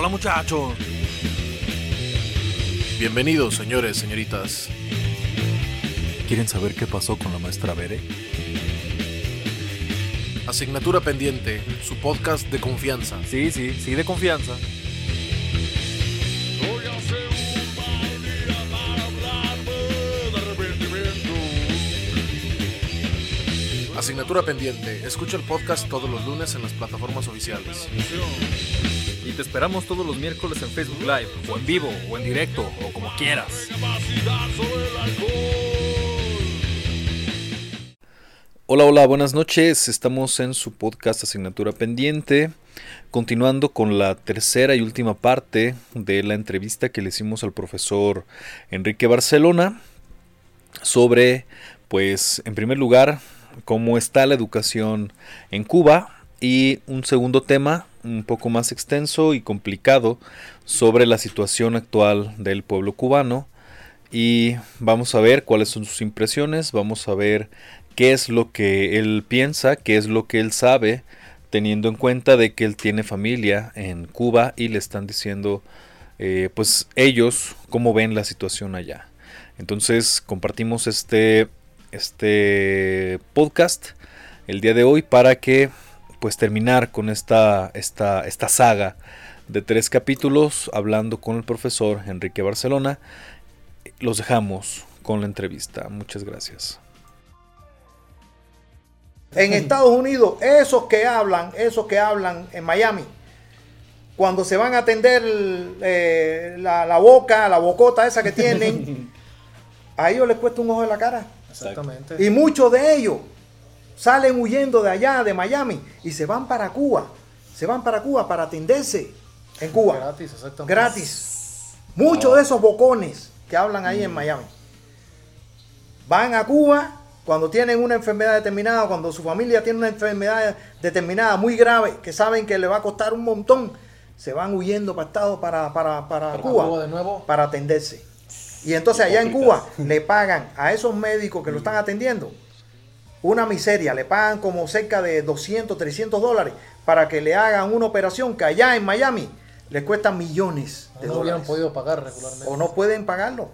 Hola muchachos. Bienvenidos, señores, señoritas. ¿Quieren saber qué pasó con la maestra Bere? Asignatura pendiente, su podcast de confianza. Sí, sí, sí, de confianza. Asignatura pendiente, escucha el podcast todos los lunes en las plataformas oficiales. Te esperamos todos los miércoles en Facebook Live, o en vivo, o en directo, o como quieras. Hola, hola, buenas noches. Estamos en su podcast Asignatura Pendiente, continuando con la tercera y última parte de la entrevista que le hicimos al profesor Enrique Barcelona sobre, pues, en primer lugar, cómo está la educación en Cuba y un segundo tema un poco más extenso y complicado sobre la situación actual del pueblo cubano y vamos a ver cuáles son sus impresiones, vamos a ver qué es lo que él piensa, qué es lo que él sabe, teniendo en cuenta de que él tiene familia en Cuba y le están diciendo eh, pues ellos cómo ven la situación allá. Entonces compartimos este este podcast el día de hoy para que pues terminar con esta, esta, esta saga de tres capítulos hablando con el profesor Enrique Barcelona. Los dejamos con la entrevista. Muchas gracias. En Estados Unidos, esos que hablan, esos que hablan en Miami, cuando se van a atender eh, la, la boca, la bocota esa que tienen, a ellos les cuesta un ojo de la cara. Exactamente. Y muchos de ellos salen huyendo de allá, de Miami, y se van para Cuba. Se van para Cuba para atenderse en Cuba. Gratis, exactamente. Gratis. Muchos de esos bocones que hablan ahí en Miami van a Cuba cuando tienen una enfermedad determinada, cuando su familia tiene una enfermedad determinada muy grave, que saben que le va a costar un montón, se van huyendo para Estado, para, para, para, Para Cuba, Cuba de nuevo. para atenderse. Y entonces allá en Cuba le pagan a esos médicos que lo están atendiendo una miseria, le pagan como cerca de 200, 300 dólares para que le hagan una operación que allá en Miami les cuesta millones de no hubieran dólares. podido pagar regularmente. O no pueden pagarlo.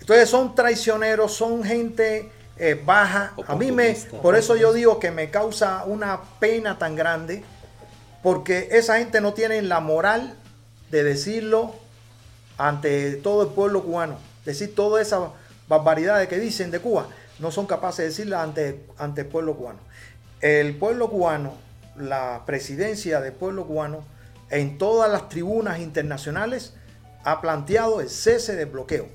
Entonces son traicioneros, son gente eh, baja. A mí me, por eso yo digo que me causa una pena tan grande, porque esa gente no tiene la moral de decirlo ante todo el pueblo cubano, decir toda esa barbaridad que dicen de Cuba, no son capaces de decirla ante, ante el pueblo cubano. El pueblo cubano, la presidencia del pueblo cubano, en todas las tribunas internacionales, ha planteado el cese del bloqueo.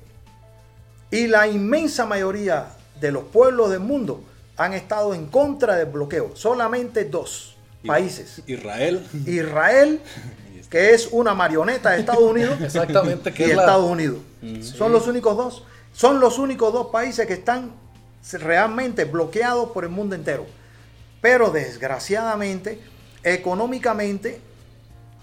Y la inmensa mayoría de los pueblos del mundo han estado en contra del bloqueo. Solamente dos países. Israel. Israel, que es una marioneta de Estados Unidos, Exactamente, y que la- Estados Unidos. Son los únicos dos. Son los únicos dos países que están realmente bloqueados por el mundo entero. Pero desgraciadamente, económicamente,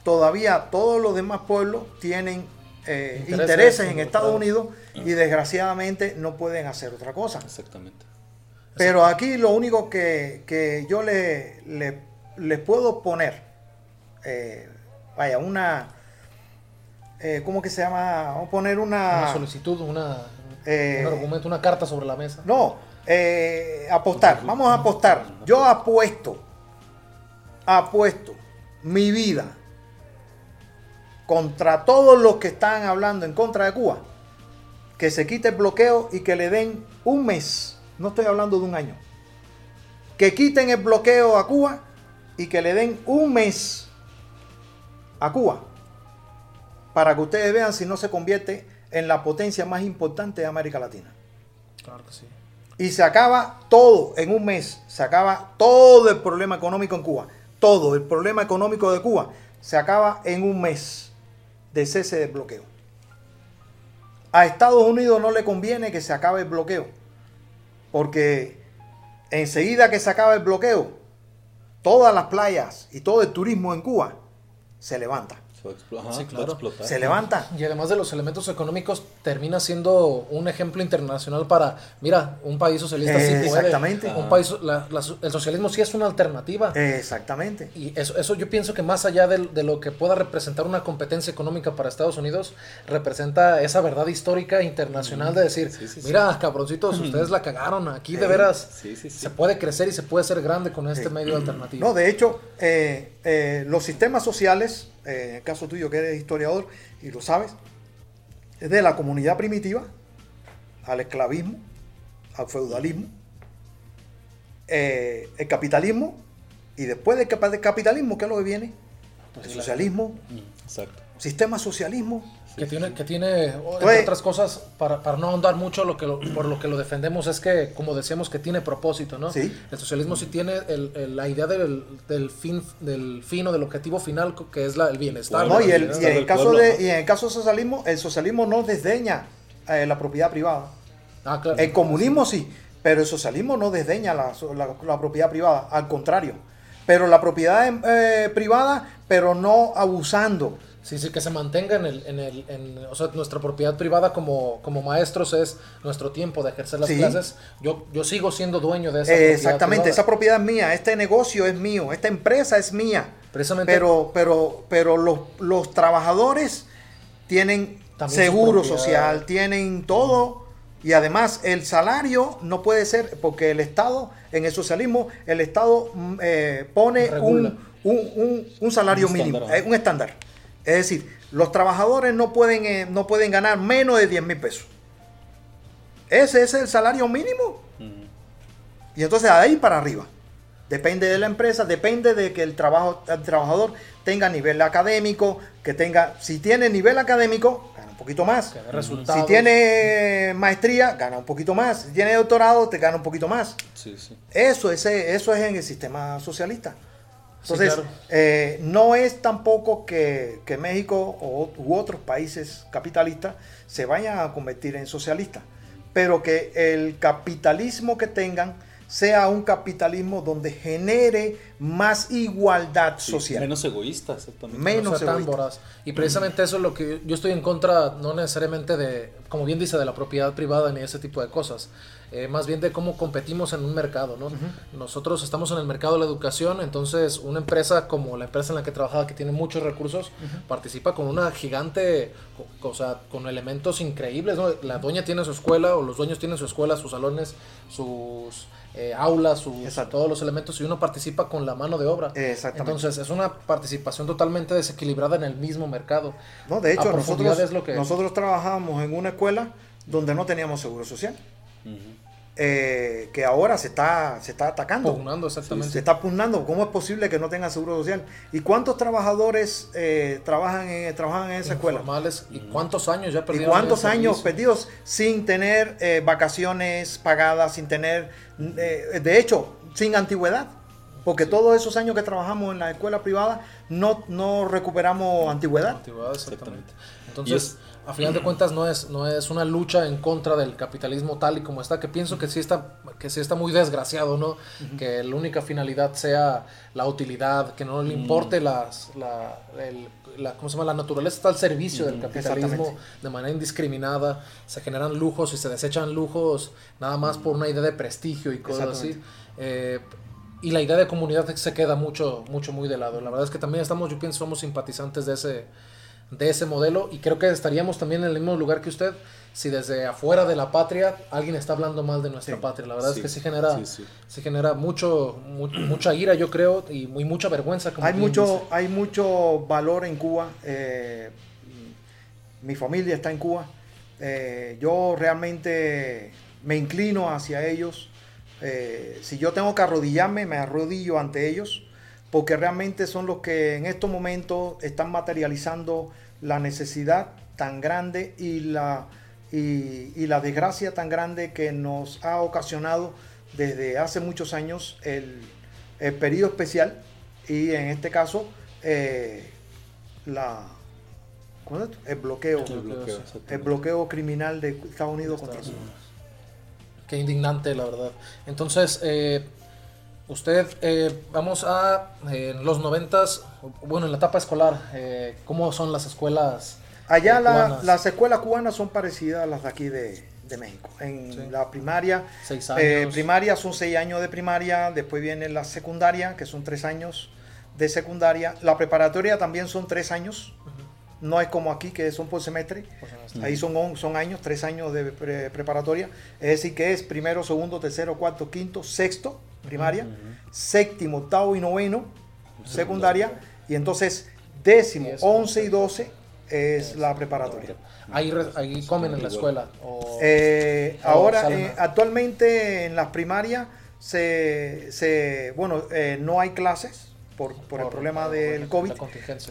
todavía todos los demás pueblos tienen eh, Intereses, intereses en. Estados Unidos y desgraciadamente no pueden hacer otra cosa. Exactamente. Pero aquí lo único que, que yo le, le- les puedo poner, eh, vaya, una, eh, ¿cómo que se llama? Vamos a poner una... Una solicitud, una, Eh, un argumento, una carta sobre la mesa. No, eh, apostar, vamos a apostar. Yo apuesto, apuesto mi vida contra todos los que están hablando en contra de Cuba, que se quite el bloqueo y que le den un mes, no estoy hablando de un año, que quiten el bloqueo a Cuba y que le den un mes a Cuba para que ustedes vean si no se convierte en la potencia más importante de América Latina. Claro que sí. Y se acaba todo en un mes. Se acaba todo el problema económico en Cuba. Todo el problema económico de Cuba se acaba en un mes de cese del bloqueo. A Estados Unidos no le conviene que se acabe el bloqueo. Porque enseguida que se acaba el bloqueo, todas las playas y todo el turismo en Cuba se levanta. Se va a, explo- ajá, Sí, va a claro. explotar. Se levanta. Y además de los elementos económicos, termina siendo un ejemplo internacional para, mira, un país socialista sí puede. Exactamente. Un país, la- la- el socialismo sí es una alternativa. Exactamente. Y eso, eso yo pienso que más allá de, de lo que pueda representar una competencia económica para Estados Unidos, representa esa verdad histórica internacional de decir, Sí, sí, sí. mira, cabroncitos, ustedes la cagaron, aquí de veras Sí, sí, sí. se puede crecer y se puede ser grande con este medio alternativo. No, de hecho, eh, eh, los sistemas sociales, eh, en el caso tuyo que eres historiador y lo sabes, es de la comunidad primitiva al esclavismo, al feudalismo, eh, el capitalismo, y después del capitalismo, ¿qué es lo que viene? El socialismo, Mm, Exacto. sistema socialismo. Que tiene, que tiene entre otras cosas, para, para no ahondar mucho, lo que lo- por lo que lo defendemos es que, como decíamos, que tiene propósito, ¿no? Sí. El socialismo sí tiene el- el- la idea del, del fin del fin o del objetivo final, que es la, el bienestar. No, y, el, y en el caso pueblo, de, ¿no? y en el caso del socialismo, el socialismo no desdeña eh, la propiedad privada. Ah, claro. El comunismo sí, pero el socialismo no desdeña la, la- la propiedad privada, al contrario. Pero la propiedad eh, privada, pero no abusando. Sí, sí, que se mantenga en el, en el, en, o sea, nuestra propiedad privada como, como maestros es nuestro tiempo de ejercer las Sí. clases. Yo, yo sigo siendo dueño de esa Eh, propiedad exactamente, privada. esa propiedad es mía, este negocio es mío, esta empresa es mía. Precisamente. Pero, pero, pero los, los trabajadores tienen También seguro social, tienen todo. Y además el salario no puede ser, porque el Estado, en el socialismo, el Estado mm, eh, pone un, un, un- un salario mínimo, estándar, eh, un estándar. Es decir, los trabajadores no pueden, eh, no pueden ganar menos de 10 mil pesos. Ese es el salario mínimo. Y entonces de ahí para arriba. Depende de la empresa, depende de que el, trabajo, el trabajador tenga nivel académico, que tenga, si tiene nivel académico, gana un poquito más. Si tiene maestría, gana un poquito más. Si tiene doctorado, te gana un poquito más. Sí, sí. Eso, ese, eso es en el sistema socialista. Sí, Entonces, claro. eh, no es tampoco que, que México o, u otros países capitalistas se vayan a convertir en socialistas, pero que el capitalismo que tengan sea un capitalismo donde genere más igualdad Sí, social. Menos egoísta, exactamente. Menos no egoísta. Y precisamente eso es lo que yo estoy en contra, no necesariamente de, como bien dice, de la propiedad privada ni ese tipo de cosas. Eh, más bien de cómo competimos en un mercado, ¿no? Nosotros estamos en el mercado de la educación, entonces una empresa como la empresa en la que trabajaba, que tiene muchos recursos, participa con una gigante, o sea, con elementos increíbles, ¿no? La dueña tiene su escuela, o los dueños tienen su escuela, sus salones, sus eh, aulas, sus, todos los elementos, y uno participa con la mano de obra. Exactamente. Entonces es una participación totalmente desequilibrada en el mismo mercado. No, de hecho, nosotros, es lo que- nosotros trabajábamos en una escuela donde no teníamos seguro social. Eh, que ahora se está, se está atacando. Pugnando exactamente. Se está pugnando. ¿Cómo es posible que no tengan seguro social? ¿Y cuántos trabajadores eh, trabajan, en, trabajan en esa escuela? Informales. ¿Y cuántos años ya ¿Y perdieron? cuántos el años servicio? perdidos sin tener eh, vacaciones pagadas, sin tener, eh, de hecho, sin antigüedad? Porque todos esos años que trabajamos en la escuela privada no, no recuperamos antigüedad. Antigüedad, exactamente. Exactamente. Entonces, a final de cuentas no es no es una lucha en contra del capitalismo tal y como está, que pienso que sí está que sí está muy desgraciado, ¿no? Que la única finalidad sea la utilidad, que no le importe las la, el- la ¿cómo se llama? la naturaleza está al servicio del capitalismo de manera indiscriminada, se generan lujos y se desechan lujos nada más por una idea de prestigio y cosas así. Eh, y la idea de comunidad se queda mucho, mucho muy de lado. La verdad es que también estamos, yo pienso, somos simpatizantes de ese, de ese modelo y creo que estaríamos también en el mismo lugar que usted si desde afuera de la patria alguien está hablando mal de nuestra Sí. patria. La verdad Sí, es que sí genera, sí, sí genera mucho, mu- mucha ira, yo creo, y muy mucha vergüenza. Como Hay mucho, dice. hay mucho valor en Cuba. eh, mi familia está en Cuba. eh, yo realmente me inclino hacia ellos. eh, si yo tengo que arrodillarme, me arrodillo ante ellos, porque realmente son los que en estos momentos están materializando la necesidad tan grande y la, y, y la desgracia tan grande que nos ha ocasionado desde hace muchos años el, el periodo especial y en este caso eh, la ¿cómo es esto? el bloqueo El bloqueo, el criminal de Estados Unidos contra. Qué indignante, la verdad. Entonces, eh, Usted, eh, vamos a en los noventas, bueno, en la etapa escolar, eh, ¿cómo son las escuelas? Allá las escuelas cubanas son parecidas a las de aquí de, México. En la primaria, primaria son seis años de primaria, después viene la secundaria, que son tres años de secundaria. La preparatoria también son tres años. No es como aquí, que son por semestre. Ahí son, son años, tres años de preparatoria. Es decir, que es primero, segundo, tercero, cuarto, quinto, sexto, primaria. Séptimo, octavo y noveno, secundaria. Y entonces décimo, once y doce es la preparatoria. Ahí, ahí comen en la escuela. Eh, ahora, eh, actualmente en las primarias, se, se bueno, eh, no hay clases por, por, el problema del COVID.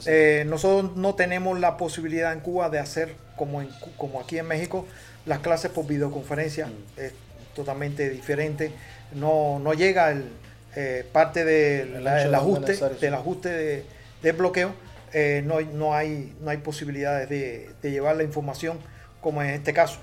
Eh, nosotros no tenemos la posibilidad en Cuba de hacer como, como aquí en México las clases por videoconferencia. Mm. Es totalmente diferente. No, no llega el, eh, parte del ajuste, del ajuste de, bloqueo. Eh, no, no, hay, no hay posibilidades de, llevar la información como en este caso.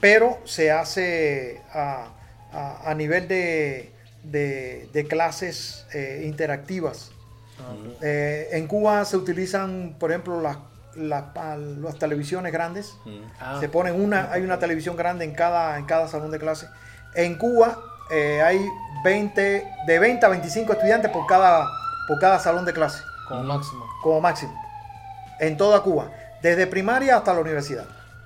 pero se hace a nivel de, de, clases eh, interactivas. Ah, eh, en Cuba se utilizan, por ejemplo, las, las, televisiones grandes. Ah. Se ponen una, hay una televisión grande en cada, en cada salón de clase. En Cuba eh, hay 20, de 20 a 25 estudiantes por cada, por cada salón de clase. Como máximo. Como máximo. En toda Cuba. Desde primaria hasta la universidad.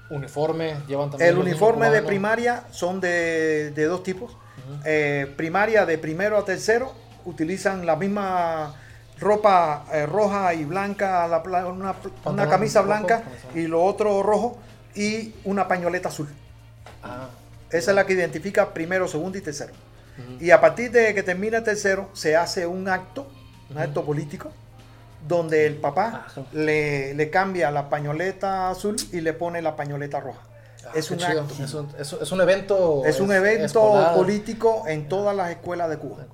Uniforme, llevan también. El uniforme de primaria son de, de dos tipos eh, primaria de primero a tercero utilizan la misma ropa eh, roja y blanca, una, camisa blanca y lo otro rojo y una pañoleta azul. Ah. Esa es la que identifica primero, segundo y tercero. Y a partir de que termina el tercero, se hace un acto, un acto político, donde el papá le, le, cambia la pañoleta azul y le pone la pañoleta roja. Ah, es, un acto. Es, un, evento. Es un evento político en todas las escuelas de Cuba.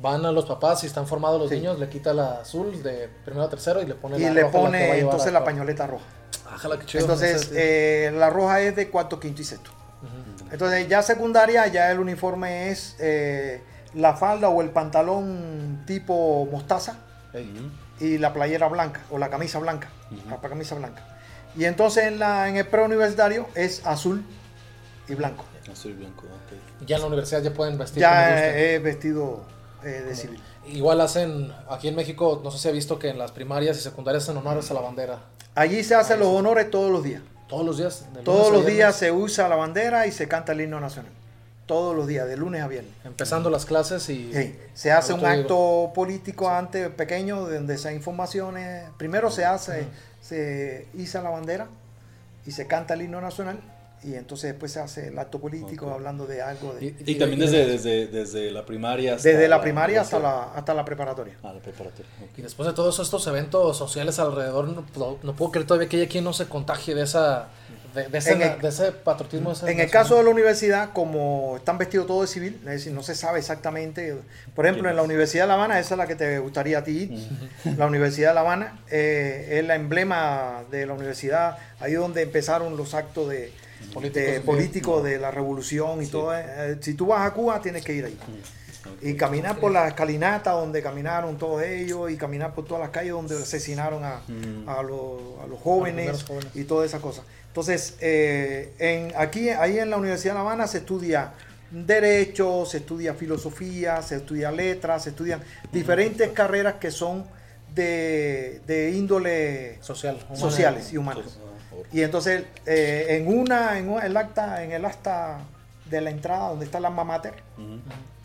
Van a los papás, si están formados los niños, le quita la azul de primero a tercero y le pone y la le pone entonces la pañoleta roja. Entonces, eh, la roja es de cuarto, quinto y sexto. Entonces, ya secundaria, ya el uniforme es eh, la falda o el pantalón tipo mostaza y la playera blanca o la camisa blanca, la camisa blanca. Y entonces en, la, en el preuniversitario es azul y blanco. Azul y blanco, ok. Ya en la universidad ya pueden vestir. Ya he vestido eh, de civil. Igual hacen, aquí en México, no sé si ha visto que en las primarias y secundarias hacen honores a la bandera. Allí se hacen los honores todos los días. Todos los días. Todos los días se usa la bandera y se canta el himno nacional. Todos los días, de lunes a viernes. Empezando las clases y... Sí. Se hace un acto político antes, pequeño, donde se informaciones. Primero se hace se iza la bandera y se canta el himno nacional y entonces después se hace el acto político hablando de algo. De, y, también desde, desde, desde, la primaria hasta Desde la, primaria hasta la, hasta la preparatoria. Ah, la preparatoria. Y después de todos estos eventos sociales alrededor, no, no, puedo creer todavía que haya quien no se contagie de esa de, ese, patriotismo. en el caso de la universidad, como están vestidos todos de civil, es decir, no se sabe exactamente. Por ejemplo, en la Universidad de La Habana, esa es la que te gustaría a ti La Universidad de La Habana eh, es la emblema de la universidad, ahí donde empezaron los actos de políticos de, la revolución y todo. Eh, si tú vas a Cuba, tienes que ir ahí. Y caminar por la escalinata donde caminaron todos ellos y caminar por todas las calles donde asesinaron a, a, los, jóvenes, y todas esas cosas. Entonces, eh, en, aquí, ahí en la Universidad de La Habana se estudia derecho, se estudia filosofía, se estudia letras, se estudian diferentes carreras que son de, índole Social, sociales y humanas. Y entonces, eh, en una, en el acta, en el acta de la entrada donde está la alma mater,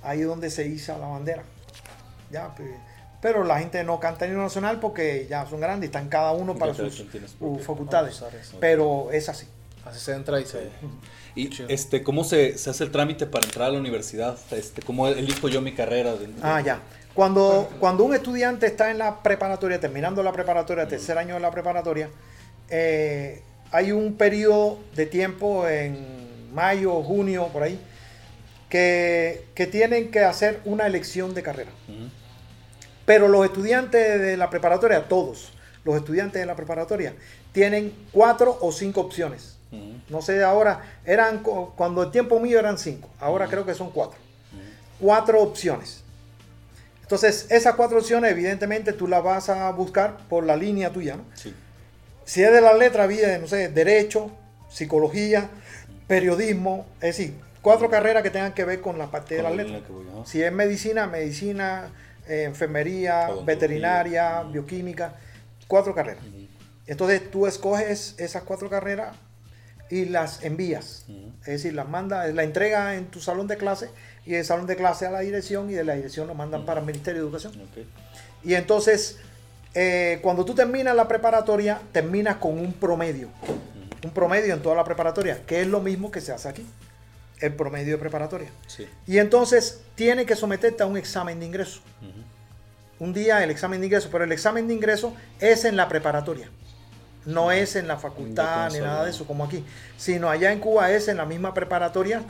ahí es donde se iza la bandera. Ya, pues, pero la gente no canta el himno nacional porque ya son grandes y están cada uno para sus, facultades. Pero es así. Así se entra y se... ¿Y este, cómo se, se, hace el trámite para entrar a la universidad? Este, ¿Cómo elijo yo mi carrera? ah, ya. Cuando, cuando un estudiante está en la preparatoria, terminando la preparatoria, tercer año de la preparatoria, eh, hay un periodo de tiempo en mayo, junio, por ahí, que, que tienen que hacer una elección de carrera. Pero los estudiantes de la preparatoria, todos los estudiantes de la preparatoria, tienen cuatro o cinco opciones. No sé, ahora eran, cuando el tiempo mío eran cinco, ahora creo que son cuatro. cuatro opciones. Entonces, esas cuatro opciones, evidentemente, tú las vas a buscar por la línea tuya, ¿no? Sí. Si es de la letra, viene, no sé, derecho, psicología, periodismo, es decir, cuatro carreras que tengan que ver con la parte de la letra. Si es medicina, medicina, eh, enfermería, veterinaria, bioquímica, cuatro carreras. Entonces tú escoges esas cuatro carreras y las envías. Es decir, las manda, la entrega en tu salón de clase y del salón de clase a la dirección y de la dirección lo mandan para el Ministerio de Educación. Y entonces, eh, cuando tú terminas la preparatoria, terminas con un promedio. Un promedio en toda la preparatoria, que es lo mismo que se hace aquí. El promedio de preparatoria. Sí. Y entonces tiene que someterte a un examen de ingreso. Un día el examen de ingreso, pero el examen de ingreso es en la preparatoria. No es en la facultad ni nada de eso como aquí, sino allá en Cuba es en la misma preparatoria.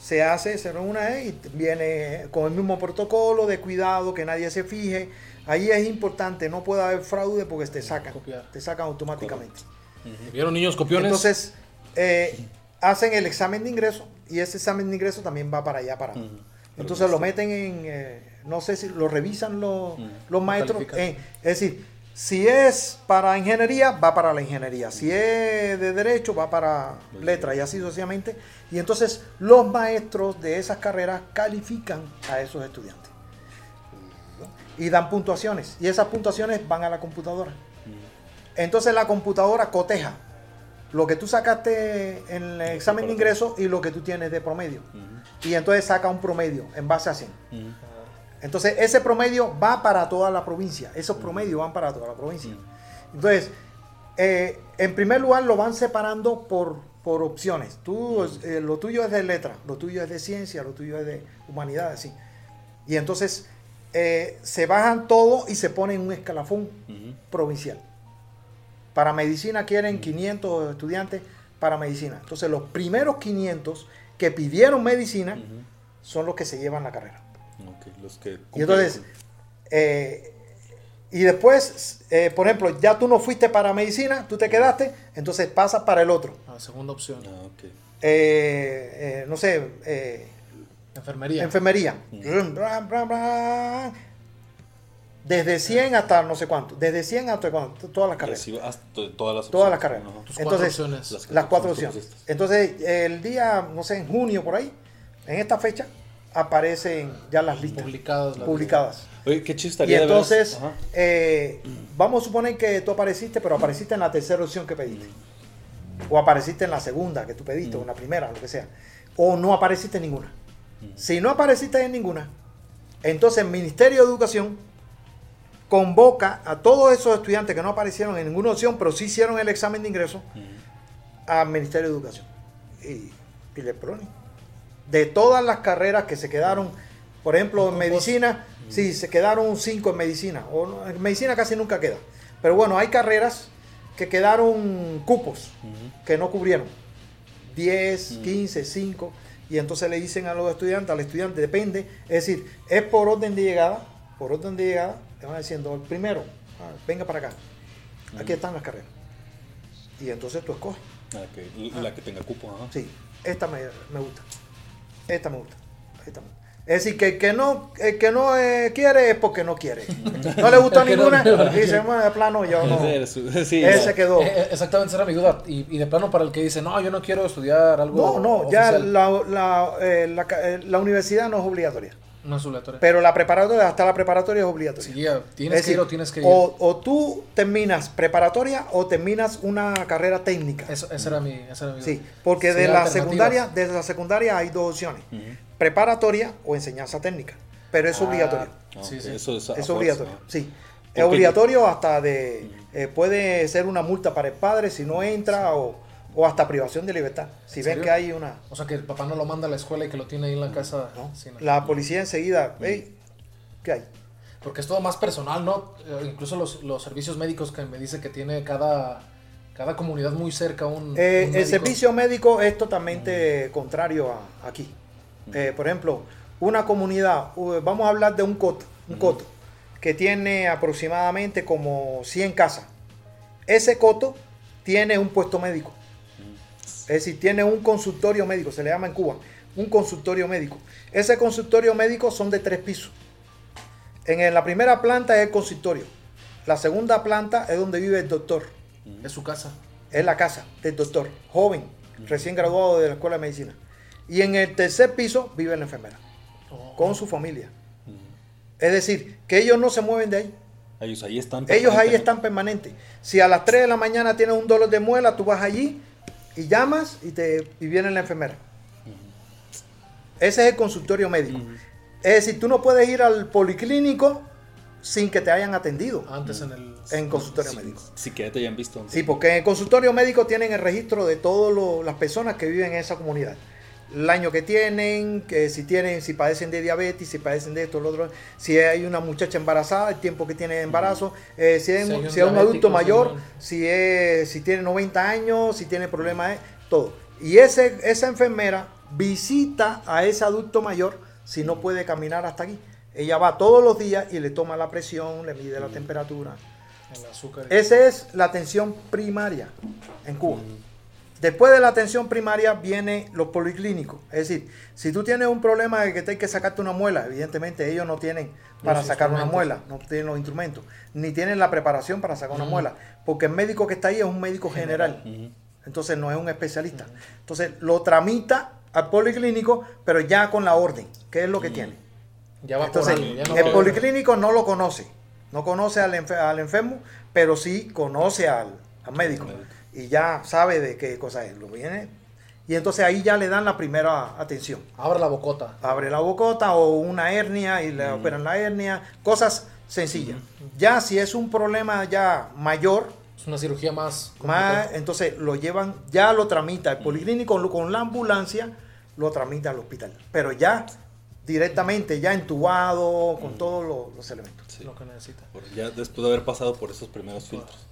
Se hace, se reúne y viene con el mismo protocolo de cuidado, que nadie se fije. Ahí es importante, no puede haber fraude porque te sacan, Copiar. te sacan automáticamente. ¿Vieron niños copiones? Entonces, eh, hacen el examen de ingreso y ese examen de ingreso también va para allá, para. Ujú. Entonces lo meten en, eh, no sé si lo revisan los, los maestros. eh, es decir, si es para ingeniería, va para la ingeniería. Si es de derecho, va para letra y así sucesivamente. Y entonces los maestros de esas carreras califican a esos estudiantes. Y dan puntuaciones. Y esas puntuaciones van a la computadora. Entonces la computadora coteja lo que tú sacaste en el examen de ingreso y lo que tú tienes de promedio. Ujú. Y entonces saca un promedio en base a 100. Ujú. Entonces ese promedio va para toda la provincia. Esos promedios van para toda la provincia. Entonces, eh, en primer lugar lo van separando por, por opciones. Tú, eh, lo tuyo es de letra, lo tuyo es de ciencia, lo tuyo es de humanidades, sí. Y entonces eh, se bajan todo y se ponen un escalafón provincial. Para medicina quieren 500 estudiantes para medicina. Entonces los primeros 500 que pidieron medicina son los que se llevan la carrera. Ok, los que Y entonces, eh, y después, eh, por ejemplo, ya tú no fuiste para medicina, tú te quedaste, entonces pasas para el otro. Ah, segunda opción. Ah, ok. Eh, eh, no sé, eh, Enfermería. enfermería. Mm. Desde 100 hasta no sé cuánto. Desde 100 hasta cuánto, todas las carreras. Recibo hasta todas las Todas las carreras. Cuatro Entonces, opciones. Las- Las cuatro opciones. Entonces, el día, no sé, en junio por ahí, en esta fecha, aparecen ya las listas Publicadas. las- publicadas. Oye, qué Y chistaría de veras. entonces, eh, vamos a suponer que tú apareciste, pero apareciste en la tercera opción que pediste. O apareciste en la segunda que tú pediste, o en la primera, lo que sea. O no apareciste en ninguna. Si no apareciste en ninguna, entonces el Ministerio de Educación convoca a todos esos estudiantes que no aparecieron en ninguna opción, pero sí hicieron el examen de ingreso, al Ministerio de Educación. Y, y le ponen. De todas las carreras que se quedaron, por ejemplo, en medicina, sí, se quedaron cinco en medicina. O en medicina casi nunca queda. Pero bueno, hay carreras que quedaron cupos, que no cubrieron. 10, 15, 5. Y entonces le dicen a los estudiantes, al estudiante, depende. Es decir, es por orden de llegada. Por orden de llegada, te van diciendo, el primero, ah, venga para acá. Aquí están las carreras. Y entonces tú escoges. Ah, ok. La que tenga cupo, ajá. Sí, esta me, me gusta. Esta me gusta. Esta me gusta. Es decir, que el que no, el que no eh, quiere es porque no quiere. No le gustó ninguna. y dice, bueno, de plano, yo no. Ese sí, ya. quedó. Eh, eh, exactamente, esa era mi duda. Y, y de plano para el que dice, no, yo no quiero estudiar algo. No, no, ya oficial". la, la, eh, la eh, universidad no es obligatoria. No es obligatorio. Pero la preparatoria, hasta la preparatoria es obligatoria. Sí, ya, tienes Es que ir decir, o tienes que ir. O, o tú terminas preparatoria o terminas una carrera técnica. Eso- esa, era mi, esa era mi duda. Sí, porque Sí, de la secundaria, desde la secundaria hay dos opciones. Ujú. Preparatoria o enseñanza técnica. Pero es Ah, obligatorio. Sí, sí. Eso es, obligatorio, sí. Es obligatorio hasta de... eh, puede ser una multa para el padre si no entra o, o hasta privación de libertad. Si ¿En ven serio? que hay una... O sea, que el papá no lo manda a la escuela y que lo tiene ahí en la casa. ¿no? La policía enseguida, hey, ¿qué hay? Porque es todo más personal, ¿no? Eh, incluso los, los servicios médicos que me dice que tiene cada, cada comunidad muy cerca un, Eh, un el servicio médico es totalmente contrario a aquí. Eh, por ejemplo, una comunidad, vamos a hablar de un coto, un coto, que tiene aproximadamente como 100 casas. Ese coto tiene un puesto médico. Es decir, tiene un consultorio médico, se le llama en Cuba. un consultorio médico. Ese consultorio médico son de tres pisos. En la primera planta es el consultorio. La segunda planta es donde vive el doctor. Es su casa. Es la casa del doctor, joven, recién graduado de la escuela de medicina. Y en el tercer piso vive la enfermera, oh. con su familia. Es decir, que ellos no se mueven de ahí. Ellos ahí están. Ellos ahí están permanentes. Si a las 3 de la mañana tienes un dolor de muela, tú vas allí y llamas y, te, y viene la enfermera. Ese es el consultorio médico. Es decir, tú no puedes ir al policlínico sin que te hayan atendido. Antes en el en consultorio médico. Sí, que te hayan visto. Sí, porque en el consultorio médico tienen el registro de todas las personas que viven en esa comunidad el año que tienen, que si tienen, si padecen de diabetes, si padecen de esto, lo otro, si hay una muchacha embarazada, el tiempo que tiene de embarazo, eh, si, es, un, adulto mayor, si es, si tiene 90 años, si tiene problemas, eh, todo. Y ese, esa enfermera visita a ese adulto mayor si no puede caminar hasta aquí. Ella va todos los días y le toma la presión, le mide la temperatura. El azúcar. Esa es la atención primaria en Cuba. Después de la atención primaria viene los policlínicos. Es decir, si tú tienes un problema de que te hay que sacarte una muela, evidentemente ellos no tienen para sacar una muela, no tienen los instrumentos, ni tienen la preparación para sacar una muela, porque el médico que está ahí es un médico general. Entonces no es un especialista. Entonces lo tramita al policlínico, pero ya con la orden, que es lo que tiene. Ya va Entonces, el policlínico no lo conoce, no conoce al, enfermo, pero sí conoce al, médico y ya sabe de qué cosa es. Lo viene y entonces ahí ya le dan la primera atención. Abre la bocota. Abre la bocota o una hernia y le operan la hernia, cosas sencillas. Ya si es un problema ya mayor, es una cirugía más, más entonces lo llevan, ya lo tramita el policlínico con la ambulancia, lo tramita al hospital. Pero ya directamente, ya entubado, con todos los, elementos. Lo que necesita. Ya después de haber pasado por esos primeros filtros.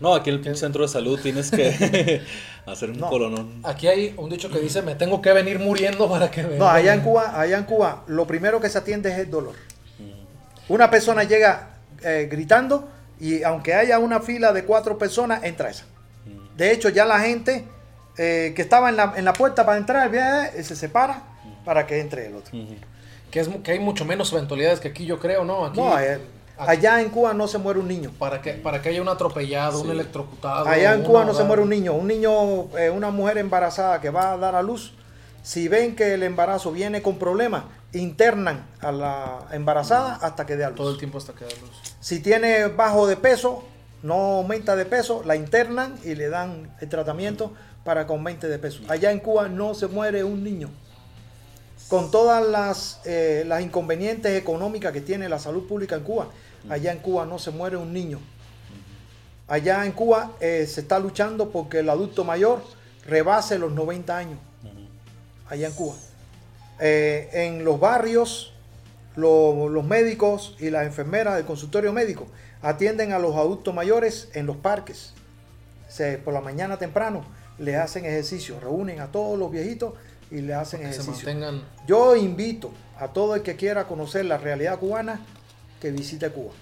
No, aquí en el centro de salud tienes que hacer un colonón. Aquí hay un dicho que dice, me tengo que venir muriendo para que me... No, allá en Cuba, allá en Cuba, lo primero que se atiende es el dolor. Una persona llega eh, gritando y aunque haya una fila de cuatro personas, entra esa. De hecho, ya la gente eh, que estaba en la, en la, puerta para entrar, eh, se separa para que entre el otro. Que, es, que hay mucho menos eventualidades que aquí, yo creo, ¿no? Aquí... No, Allá en Cuba no se muere un niño. Para que, para que haya un atropellado, un electrocutado. Allá en Cuba no se muere un niño. Un niño, eh, una mujer embarazada que va a dar a luz, si ven que el embarazo viene con problemas, internan a la embarazada hasta que dé a luz. Todo el tiempo hasta que dé a luz. Si tiene bajo de peso, no aumenta de peso, la internan y le dan el tratamiento para que aumente de peso. Allá en Cuba no se muere un niño. Con todas las, eh, las inconvenientes económicas que tiene la salud pública en Cuba, Allá en Cuba no se muere un niño. Allá en Cuba eh, se está luchando porque el adulto mayor rebase los 90 años. Allá en Cuba. Eh, en los barrios, los médicos y las enfermeras del consultorio médico atienden a los adultos mayores en los parques. por la mañana temprano le hacen ejercicio, reúnen a todos los viejitos y le hacen ejercicio. Yo invito a todo el que quiera conocer la realidad cubana que visite Cuba.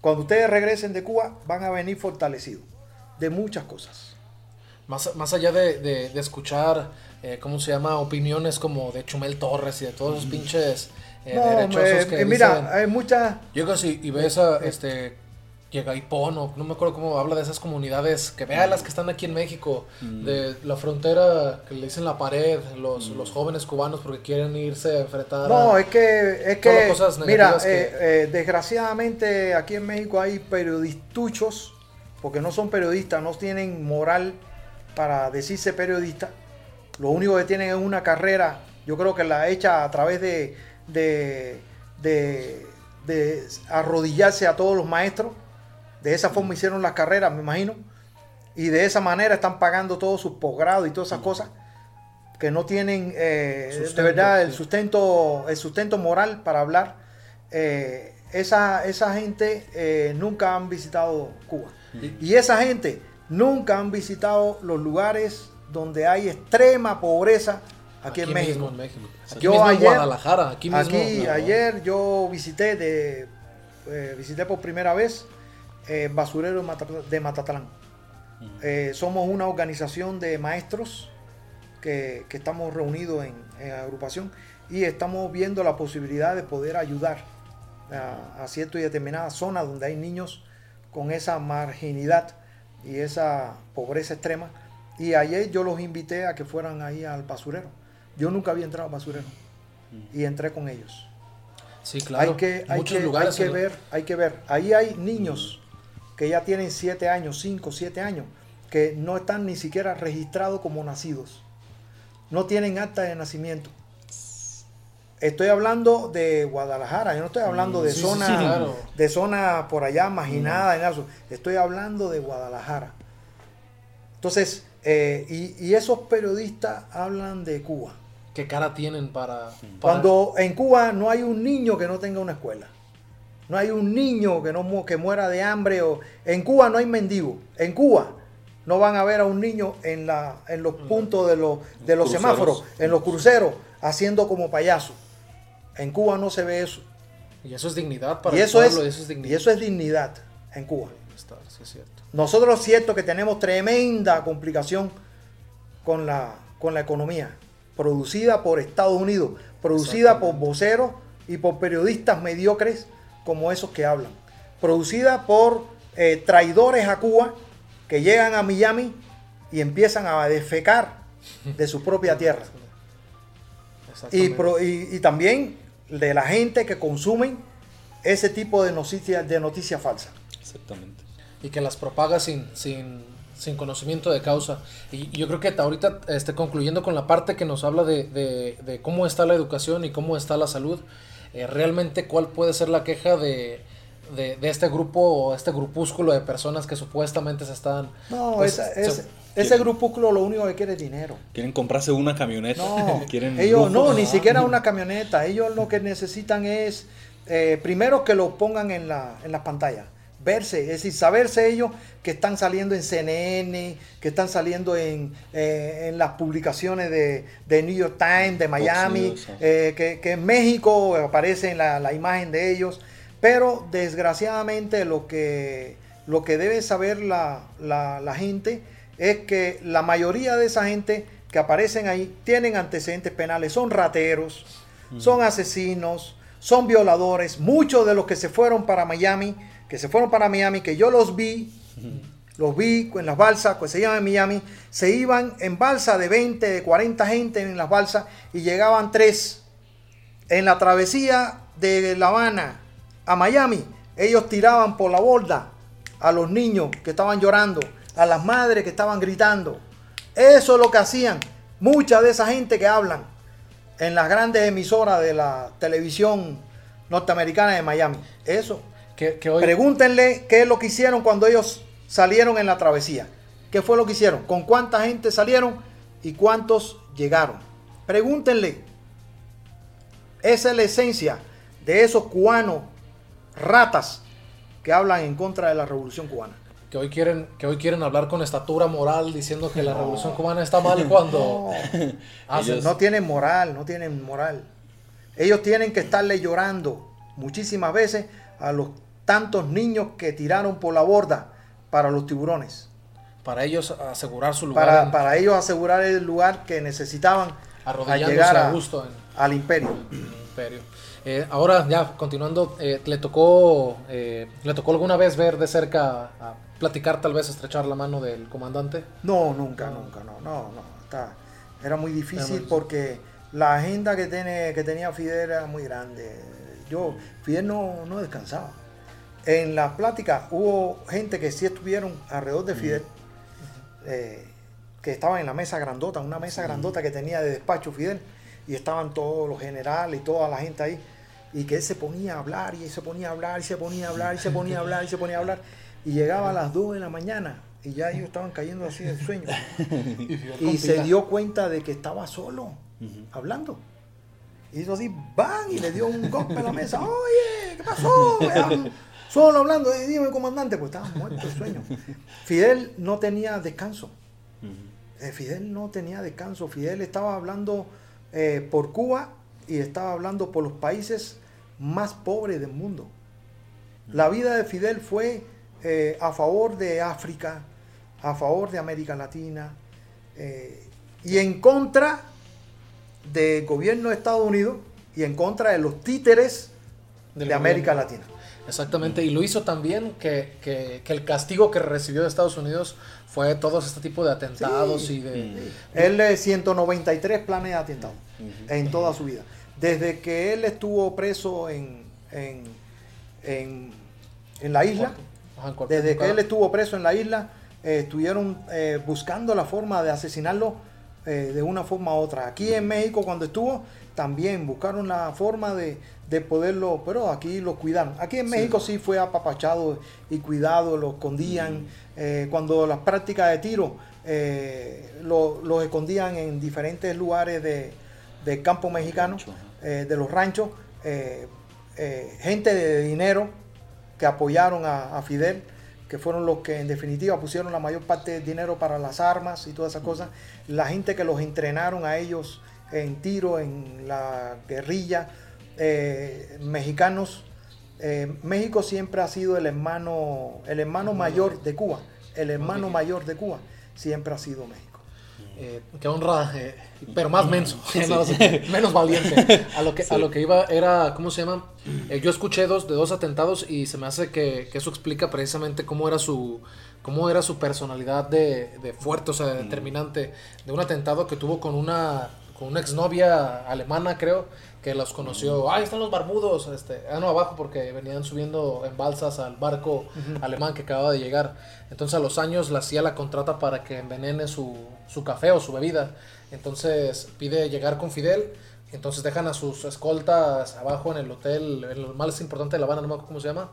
Cuando ustedes regresen de Cuba, van a venir fortalecidos de muchas cosas. Más, más allá de, escuchar, eh, ¿cómo se llama? Opiniones como de Chumel Torres y de todos esos pinches eh, derechosos que Mira, hay muchas... Llegas y, y ves a, este, llega Ipono, no me acuerdo cómo habla de esas comunidades, que vea las que están aquí en México, mm. de la frontera que le dicen la pared, los, los jóvenes cubanos porque quieren irse a enfrentar. No, es que, es que, mira, eh, eh, desgraciadamente aquí en México hay periodistuchos, porque no son periodistas, no tienen moral para decirse periodista. Lo único que tienen es una carrera, yo creo que la hecha a través de, de, de, de arrodillarse a todos los maestros de esa forma hicieron las carreras, me imagino. Y de esa manera están pagando todos sus posgrados y todas esas cosas que no tienen eh, de verdad el sustento, el sustento moral para hablar. Eh, esa, esa gente eh, nunca han visitado Cuba. Y esa gente nunca han visitado los lugares donde hay extrema pobreza aquí, en México. yo ayer, Guadalajara, aquí mismo. Aquí, ayer yo visité de visité por primera vez eh, basurero de Matatlán. Eh, somos una organización de maestros que, estamos reunidos en, agrupación y estamos viendo la posibilidad de poder ayudar a, a ciertas y determinadas zonas donde hay niños con esa marginidad y esa pobreza extrema. Y ayer yo los invité a que fueran ahí al basurero. Yo nunca había entrado al basurero y entré con ellos. Sí, claro. Hay que, hay que, hay que ver, hay que ver. Ahí hay niños que ya tienen 7 años, 5, 7 años, que no están ni siquiera registrados como nacidos. No tienen acta de nacimiento. Estoy hablando de Guadalajara, yo no estoy hablando de zona de zona por allá marginada, en eso. estoy hablando de Guadalajara. Entonces, eh, y, y, esos periodistas hablan de Cuba. ¿Qué cara tienen para, Cuando en Cuba no hay un niño que no tenga una escuela. No hay un niño que, no, que muera de hambre. O, en Cuba no hay mendigo. En Cuba no van a ver a un niño en, la, en los puntos de los, de los semáforos, en los cruceros, haciendo como payaso. En Cuba no se ve eso. Y eso es dignidad para y eso es, dignidad. Y eso es dignidad en Cuba. Nosotros es cierto que tenemos tremenda complicación con la, con la economía, producida por Estados Unidos, producida por voceros y por periodistas mediocres como esos que hablan, producida por eh, traidores a Cuba que llegan a Miami y empiezan a defecar de su propia tierra. Y, y, también de la gente que consumen ese tipo de noticias de noticias falsas. Exactamente. Y que las propaga sin, sin, sin conocimiento de causa. Y yo creo que ahorita, este, concluyendo con la parte que nos habla de, de, cómo está la educación y cómo está la salud, eh, realmente cuál puede ser la queja de, de, este grupo o este grupúsculo de personas que supuestamente se están... No, pues, ese grupúsculo lo único que quiere es dinero. Quieren comprarse una camioneta. No, ellos no, ni siquiera una camioneta. Ellos lo que necesitan es, eh, primero que lo pongan en la, en la pantalla verse, es decir, saberse ellos que están saliendo en CNN, que están saliendo en, eh, en las publicaciones de, de, New York Times, de Miami, eh, que, que, en México aparece la, la imagen de ellos. Pero desgraciadamente lo que, lo que debe saber la, la, gente es que la mayoría de esa gente que aparecen ahí tienen antecedentes penales, son rateros, mm. son asesinos, son violadores. Muchos de los que se fueron para Miami, que se fueron para Miami, que yo los vi, los vi en las balsas, pues se iban en Miami, se iban en balsa de 20, de 40 gente en las balsas y llegaban tres. En la travesía de La Habana a Miami, ellos tiraban por la borda a los niños que estaban llorando, a las madres que estaban gritando. Eso es lo que hacían mucha de esa gente que hablan en las grandes emisoras de la televisión norteamericana de Miami. Eso. Que, Pregúntenle qué es lo que hicieron cuando ellos salieron en la travesía. ¿Qué fue lo que hicieron? ¿Con cuánta gente salieron y cuántos llegaron? Pregúntenle. Esa es la esencia de esos cubanos ratas que hablan en contra de la revolución cubana. Que hoy quieren, que hoy quieren hablar con estatura moral diciendo que la revolución cubana está mal cuando... No, no tienen moral, no tienen moral. Ellos tienen que estarle llorando muchísimas veces a los tantos niños que tiraron por la borda para los tiburones. Para ellos asegurar su lugar. Para, ellos asegurar el lugar que necesitaban a llegar a, al imperio. imperio. Eh, ahora ya continuando, eh, le tocó eh, le tocó alguna vez ver de cerca, a platicar tal vez, estrechar la mano del comandante. No, nunca, nunca, no, no, no. Está, era muy difícil porque la agenda que tiene que tenía Fidel era muy grande. Yo Fidel no, no descansaba. En la plática hubo gente que sí estuvieron alrededor de Fidel, que estaban en la mesa grandota, una mesa grandota que tenía de despacho Fidel, y estaban todos los generales y toda la gente ahí y que él se ponía a hablar y se ponía a hablar y se ponía a hablar y se ponía a hablar y se ponía a hablar y llegaba a las 2 de la mañana y ya ellos estaban cayendo así del sueño. Y se dio cuenta de que estaba solo hablando. Y hizo así ¡bam! y le dio un golpe a la mesa. Oye ¿qué pasó? Solo hablando dime comandante pues estaba muerto el sueño. Fidel no tenía descanso. Eh, Fidel no tenía descanso. Fidel estaba hablando eh, por Cuba y estaba hablando por los países más pobre del mundo. La vida de Fidel fue eh, a favor de África, a favor de América Latina, eh, y en contra del gobierno de Estados Unidos y en contra de los títeres de América Latina. Exactamente, y lo hizo también que, que, el castigo que recibió de Estados Unidos fue todo este tipo de atentados y de... Él 193 planes de atentados en toda su vida. Desde que él estuvo preso en, en, en, la isla, desde que él estuvo preso en la isla, eh, estuvieron eh, buscando la forma de asesinarlo eh, de una forma u otra. Aquí en México cuando estuvo, también buscaron la forma de, de poderlo, pero aquí lo cuidaron. Aquí en México sí, fue apapachado y cuidado, lo escondían. Eh, cuando las prácticas de tiro eh, lo, escondían en diferentes lugares de, de campo mexicano, eh, de los ranchos, gente de dinero que apoyaron a, Fidel, que fueron los que en definitiva pusieron la mayor parte del dinero para las armas y todas esas cosas, la gente que los entrenaron a ellos en tiro, en la guerrilla, eh, mexicanos. Eh, México siempre ha sido el hermano, el hermano mayor de Cuba. El hermano mayor de Cuba siempre ha sido México. Eh, que honra, pero más menso, menos, valiente. A lo, que, a lo que iba era, ¿cómo se llama? yo escuché dos, de dos atentados y se me hace que, eso explica precisamente cómo era su, cómo era su personalidad de, de fuerte, o sea, determinante, de un atentado que tuvo con una, con una exnovia alemana, creo, que los conoció, ahí están los barbudos, este, ah, no, abajo porque venían subiendo en balsas al barco alemán que acababa de llegar. Entonces a los años la hacía la contrata para que envenene su, su café o su bebida. Entonces pide llegar con Fidel, entonces dejan a sus escoltas abajo en el hotel, el más importante de La Habana, no me acuerdo cómo se llama,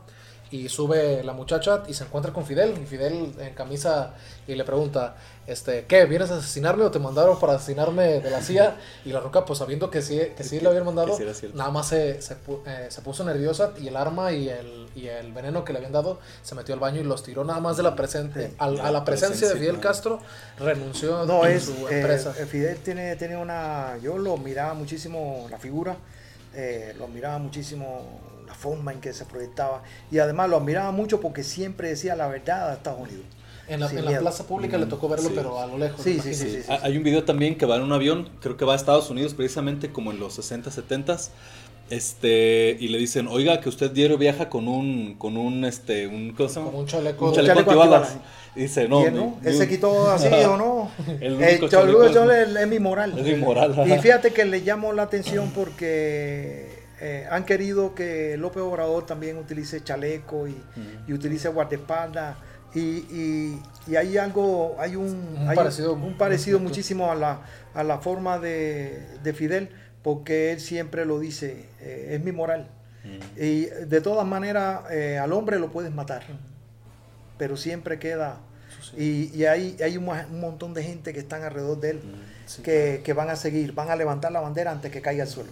y sube la muchacha y se encuentra con Fidel, y Fidel en camisa y le pregunta, este, ¿qué? ¿Vienes a asesinarme o te mandaron para asesinarme de la CIA? Y la roca, pues sabiendo que sí, que sí le habían mandado, nada más se, se, eh, se, puso nerviosa y el arma y el, y el veneno que le habían dado se metió al baño y los tiró nada más de la presente, a, la presencia de Fidel Castro, renunció no, es, su eh, empresa. Fidel tiene, tiene una, yo lo miraba muchísimo la figura, eh, lo miraba muchísimo la forma en que se proyectaba. Y además lo admiraba mucho porque siempre decía la verdad a Estados Unidos. En la, plaza pública le tocó verlo, pero a lo lejos. Sí, sí, sí, Hay un video también que va en un avión, creo que va a Estados Unidos precisamente como en los 60, 70 este y le dicen oiga que usted diario viaja con un con un este un cosa un chaleco. Un chaleco, antibalas dice no, no? él se quitó así o no el único eh, es mi moral. es mi moral y fíjate que le llamo la atención porque eh, han querido que López Obrador también utilice chaleco y, y utilice guardaespaldas y, y, hay algo, hay un, parecido, un parecido muchísimo a la, a la forma de, de Fidel, porque él siempre lo dice, eh, es mi moral. Y de todas maneras, eh, al hombre lo puedes matar, pero siempre queda. Y, y, hay, hay un, montón de gente que están alrededor de él, que, que, van a seguir, van a levantar la bandera antes que caiga al suelo.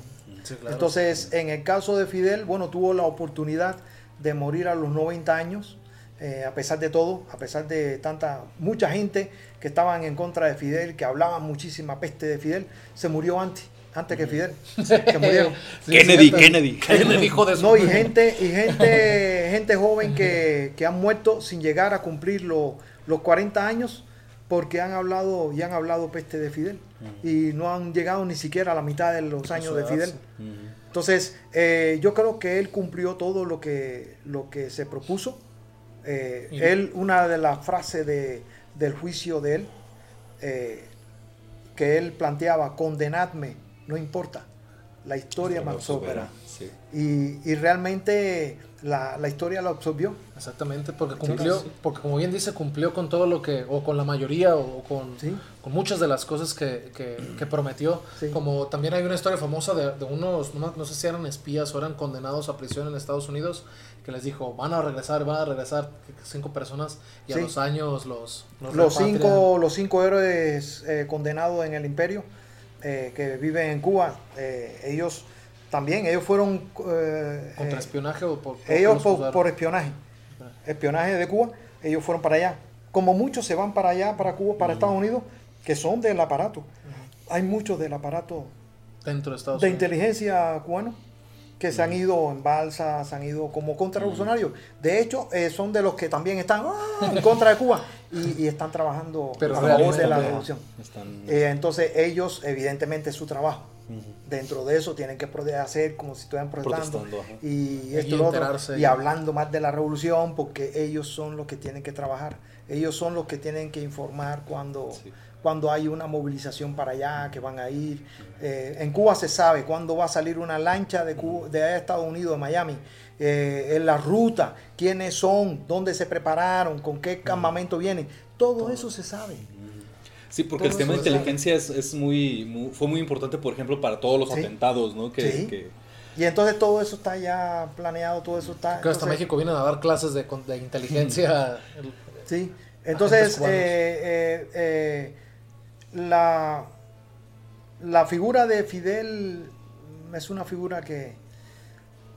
Entonces, en el caso de Fidel, bueno, tuvo la oportunidad de morir a los 90 años eh, a pesar de todo, a pesar de tanta, mucha gente que estaban en contra de Fidel, que hablaban muchísima peste de Fidel, se murió antes, antes que Fidel. Se murieron. Kennedy, Kennedy, Kennedy. hijo de No, y gente, y gente, gente joven que, que han muerto sin llegar a cumplir los 40 años porque han hablado y han hablado peste de Fidel. Y no han llegado ni siquiera a la mitad de los años de Fidel. Entonces, eh, yo creo que él cumplió todo lo que, lo que se propuso. Eh, él, una de las frases de, del juicio de él, eh, que él planteaba, condenadme, no importa, la historia me absorberá. Y, y, realmente la, la, historia lo absorbió. Exactamente, porque cumplió, porque como bien dice, cumplió con todo lo que, o con la mayoría, o con, con muchas de las cosas que, que, prometió. Como también hay una historia famosa de, de unos, no, no, sé si eran espías o eran condenados a prisión en Estados Unidos, que les dijo, van a regresar, van a regresar cinco personas y a los años los... Los, cinco, los cinco héroes eh, condenados en el imperio eh, que viven en Cuba, eh, ellos también, ellos fueron... ¿Contra espionaje o por... ellos por, espionaje. Espionaje de Cuba, ellos fueron para allá. Como muchos se van para allá, para Cuba, para Estados Unidos, que son del aparato. Hay muchos del aparato Dentro de, Estados de inteligencia cubano que se han ido en balsa, se han ido como contrarrevolucionarios. De hecho, eh, son de los que también están ¡ah! en contra de Cuba y, están trabajando Pero a favor de la revolución. Eh, entonces, ellos, evidentemente, su trabajo. Dentro de eso tienen que hacer como si estuvieran protestando, y, esto y, hablando más de la revolución porque ellos son los que tienen que trabajar. Ellos son los que tienen que informar cuando cuando hay una movilización para allá, que van a ir. Eh, en Cuba se sabe cuándo va a salir una lancha de, de Estados Unidos, de Miami, eh, en la ruta, quiénes son, dónde se prepararon, con qué campamento vienen. Todo eso se sabe. Sí, porque el tema de inteligencia es, muy, fue muy importante, por ejemplo, para todos los atentados, ¿no? Que, Y entonces todo eso está ya planeado, todo eso está... hasta México vienen a dar clases de, inteligencia. sí, entonces la, la figura de Fidel es una figura que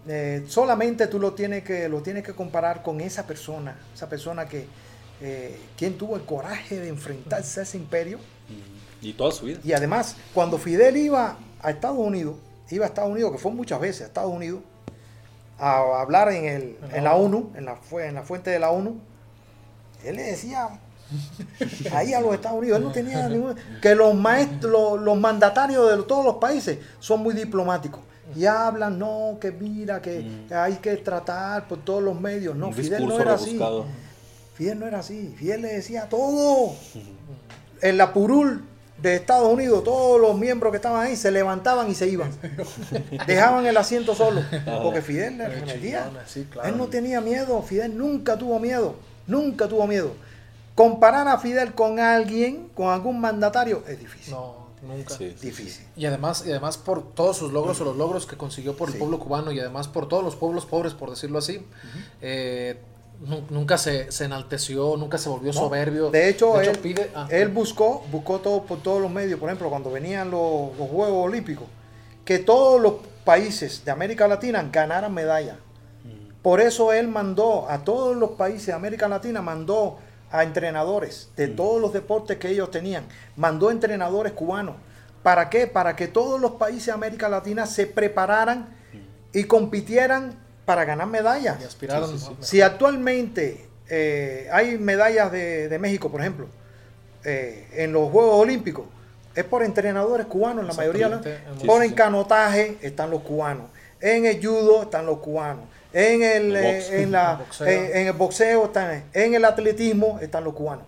eh, solamente tú lo tienes, que, lo tienes que comparar con esa persona, esa persona que eh, quien tuvo el coraje de enfrentarse a ese imperio. Y toda su vida. Y además, cuando Fidel iba a Estados Unidos, iba a Estados Unidos, que fue muchas veces a Estados Unidos, a hablar en, el, en la ONU, en la, en la fuente de la ONU, él le decía Ahí a los Estados Unidos, él no tenía ningún... Que los maestros, los, mandatarios de todos los países son muy diplomáticos. Y hablan, no, que mira, que mm. hay que tratar por todos los medios. No, Fidel no era así. Fidel no era así. Fidel le decía todo. En la Purul de Estados Unidos, todos los miembros que estaban ahí se levantaban y se iban. Dejaban el asiento solo. Porque Fidel le metía. Él no tenía miedo. Fidel nunca tuvo miedo. Nunca tuvo miedo. Comparar a Fidel con alguien, con algún mandatario, es difícil. No, nunca. difícil. Y además, y además por todos sus logros o los logros que consiguió por el pueblo cubano y además por todos los pueblos pobres, por decirlo así, eh, nunca se, enalteció, nunca se volvió soberbio. De hecho, él, ah, él, buscó, buscó todo por todos los medios, por ejemplo, cuando venían los, Juegos Olímpicos, que todos los países de América Latina ganaran medalla. Por eso él mandó a todos los países de América Latina, mandó a entrenadores de mm. todos los deportes que ellos tenían. Mandó entrenadores cubanos. ¿Para qué? Para que todos los países de América Latina se prepararan mm. y compitieran para ganar medallas. Si actualmente eh, hay medallas de, México, por ejemplo, eh, en los Juegos Olímpicos, es por entrenadores cubanos, la mayoría. Por encanotaje están los cubanos. En el judo están los cubanos. En el, eh, en, la, boxeo. En, el boxeo están, en el atletismo están los cubanos.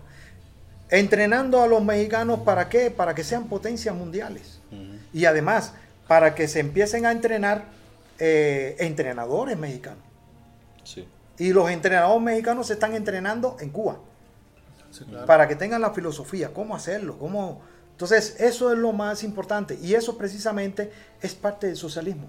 Entrenando a los mexicanos para qué? Para que sean potencias mundiales. Y además, para que se empiecen a entrenar eh, entrenadores mexicanos. Y los entrenadores mexicanos se están entrenando en Cuba. Para que tengan la filosofía, cómo hacerlo, cómo... Entonces, eso es lo más importante. Y eso precisamente es parte del socialismo.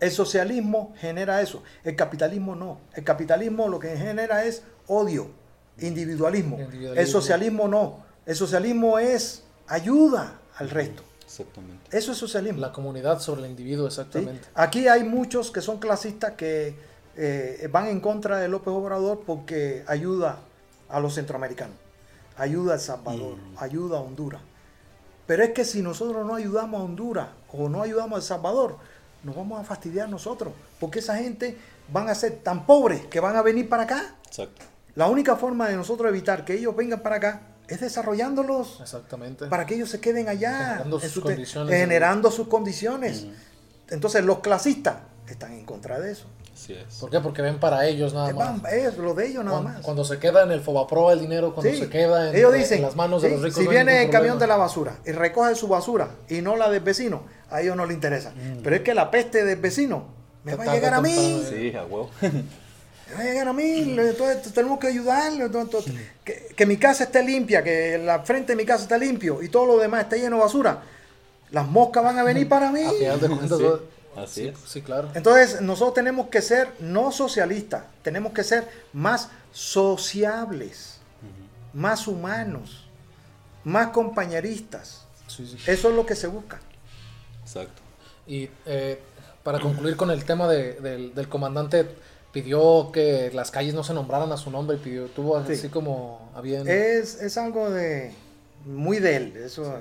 El socialismo genera eso, el capitalismo no. El capitalismo lo que genera es odio, individualismo. El socialismo no. El socialismo es ayuda al resto. Exactamente. Eso es socialismo. La comunidad sobre el individuo, exactamente. Aquí hay muchos que son clasistas que eh, van en contra de López Obrador porque ayuda a los centroamericanos, ayuda a El Salvador, mm. ayuda a Honduras. Pero es que si nosotros no ayudamos a Honduras o no ayudamos a El Salvador, nos vamos a fastidiar nosotros, porque esa gente van a ser tan pobres que van a venir para acá. Exacto. La única forma de nosotros evitar que ellos vengan para acá es desarrollándolos. Exactamente. Para que ellos se queden allá. Generando sus condiciones. Generando sus condiciones. Entonces los clasistas están en contra de eso. Así es. ¿Por qué? Porque ven para ellos nada más. Es lo de ellos nada más. Cuando se queda en el Fobaproa el dinero, cuando se queda en, ellos dicen, las manos de los ricos. Si viene el camión de la basura y recoge su basura y no la del vecino, a ellos no les interesa. Mm. Pero es que la peste del vecino me va a llegar a mí. Sí, a huevo. Va a mí, entonces tenemos que ayudarle. que, mi casa esté limpia, que la frente de mi casa esté limpio y todo lo demás esté lleno de basura. Las moscas van a venir para mí. Así es. Sí, claro. Entonces, nosotros tenemos que ser no socialistas, tenemos que ser más sociables, más humanos, más compañeristas. Eso es lo que se busca. Exacto. Y eh, para concluir con el tema del, comandante, pidió que las calles no se nombraran a su nombre, pidió, tuvo así como Es, es algo de muy de él, eso.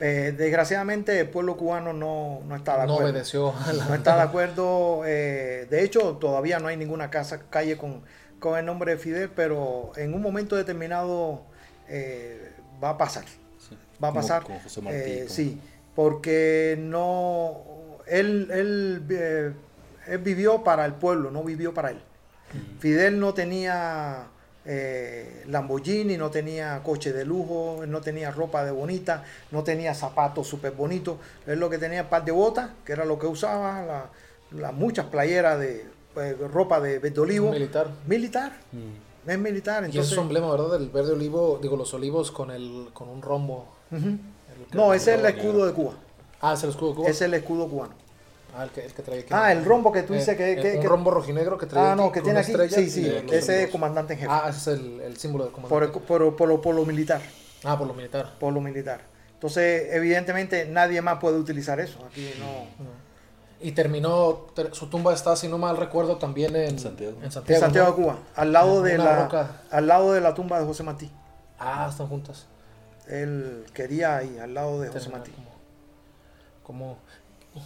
Eh, desgraciadamente el pueblo cubano no, no está de acuerdo. No obedeció. No está de acuerdo. eh, de hecho, todavía no hay ninguna casa, calle con, con el nombre de Fidel, pero en un momento determinado eh, va a pasar. Sí. Va a pasar. como José Martí, eh, como- sí, porque no. Él, él, eh, él vivió para el pueblo, no vivió para él. Fidel no tenía eh, Lamborghini, no tenía coche de lujo, no tenía ropa de bonita, no tenía zapatos súper bonitos. Él lo que tenía un par de botas, que era lo que usaba, la- las muchas playeras de pues, ropa de verde olivo. militar. Militar, Mm. es militar. Y ese Entonces, es su emblema, ¿verdad? Del verde olivo, digo, los olivos con el con un rombo. El No, ese es el escudo de Cuba. Ah, es el escudo de Cuba. Es el escudo cubano. Ah, el que, el que trae aquí. Ah, el rombo que tú Eh, dices que... eh, que- un que- rombo rojinegro que trae ah, no, aquí que tiene aquí. estrella Sí, sí, ese es comandante en jefe. Ah, ese es el, el símbolo del por, comandante. el- por- por lo- por lo militar. Ah, por lo militar. por lo militar. Entonces, evidentemente, nadie más puede utilizar eso. Aquí no. Y terminó, ter- su tumba está, si no mal recuerdo, también en, En Santiago. En En Santiago, Santiago ¿no? de Cuba, al lado de la roca. al lado de la tumba de José Martí. Ah, están juntas. Él quería ahí, al lado de José Terminar. Como, como-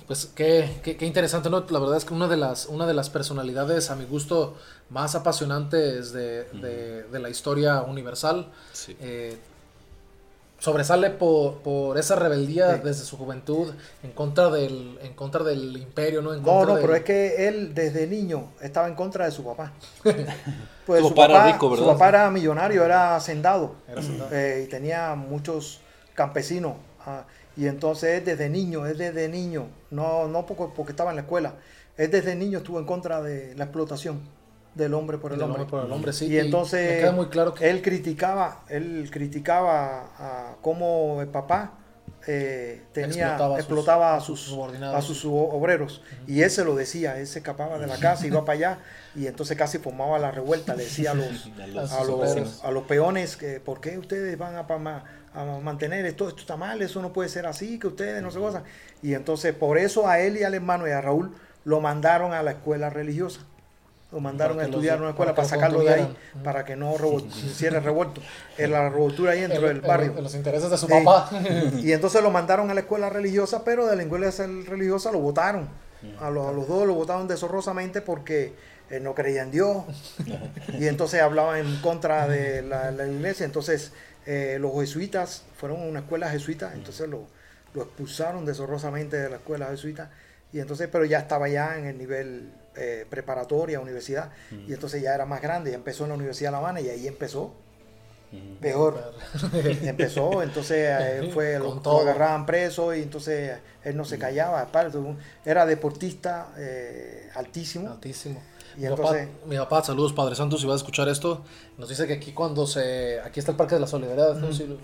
pues qué, qué, qué interesante, ¿no? La verdad es que una de las, una de las personalidades, a mi gusto, más apasionantes de, de- de la historia universal. Sí. eh, sobresale por, por esa rebeldía Sí. desde su juventud en contra del, en contra del imperio, ¿no? En No, contra no, del- pero es que él desde niño estaba en contra de su papá. Pues Su su papá era rico, su ¿verdad? papá era millonario, era hacendado. Era hacendado. eh, y tenía muchos campesinos. ah, y entonces él desde niño, él desde niño, no, no porque, porque estaba en la escuela, él desde niño estuvo en contra de la explotación del hombre por el hombre. hombre por el hombre, sí. y entonces me queda muy claro que él criticaba, él criticaba a cómo el papá eh, tenía Explotaba a sus- explotaba a sus sus, subordinados. a sus obreros y él se lo decía, él se escapaba de la casa, iba para allá y entonces casi formaba la revuelta, le decía a los A los- a los, vecinos. a los peones que por qué ustedes van a, pa- ma- a mantener esto, esto está mal, eso no puede ser así, que ustedes no se gozan. Y entonces por eso a él y al hermano y a Raúl lo mandaron a la escuela religiosa. Lo mandaron Para a estudiar en una escuela para sacarlo de ahí, para que no revol- hiciera revuelto. En la revoltura ahí dentro en- del barrio. en los intereses de su papá. Y entonces lo mandaron a la escuela religiosa, pero de la escuela religiosa lo votaron. A los, a los dos lo votaron deshonrosamente porque eh, no creían en Dios. y entonces hablaban en contra de la, la iglesia. Entonces eh, los jesuitas fueron a una escuela jesuita, entonces lo, lo expulsaron deshonrosamente de la escuela jesuita. Y entonces, pero ya estaba ya en el nivel eh, preparatoria, universidad, y entonces ya era más grande, ya empezó en la Universidad de La Habana y ahí empezó Ujú. peor. Empezó, entonces a él fue, lo, agarraban preso y entonces él no se callaba. aparte, Era deportista eh, altísimo. Altísimo. Y mi, papá, mi papá, saludos Padre Santo, si vas a escuchar esto, nos dice que aquí cuando se, aquí está el Parque de la Solidaridad,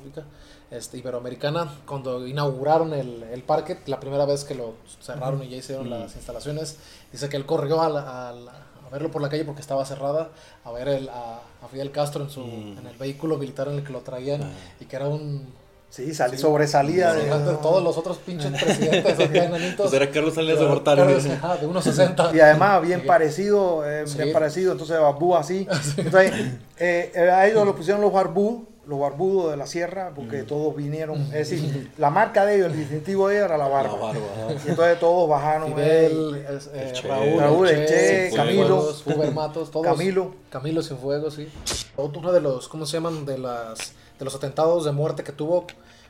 ubica, este, Iberoamericana, cuando inauguraron el, el parque, la primera vez que lo cerraron y ya hicieron las instalaciones, dice que él corrió a, la- a la- a verlo por la calle porque estaba cerrada, a ver el, a, a Fidel Castro en, su, en el vehículo militar en el que lo traían y que era un... Sí, sal- Sí. sobresalía de, de todos los otros pinches presidentes enanitos. Pues era Carlos Salinas de Gortari. de 1.60. Y además bien parecido, eh, Sí. bien parecido, entonces barbú así. Entonces, eh, eh, a ellos lo pusieron los barbudos, los barbudos de la sierra, porque todos vinieron, es decir, la marca de ellos, el distintivo de ellos era la barba. La barba, ajá. Y entonces todos bajaron. Fidel, es- eh, El Che. Raúl, Raúl, el Che, Che, Camilo. Matos, todos. Camilo. Camilo Cienfuegos, sí. Uno de los, ¿cómo se llaman? De las de los atentados de muerte que tuvo,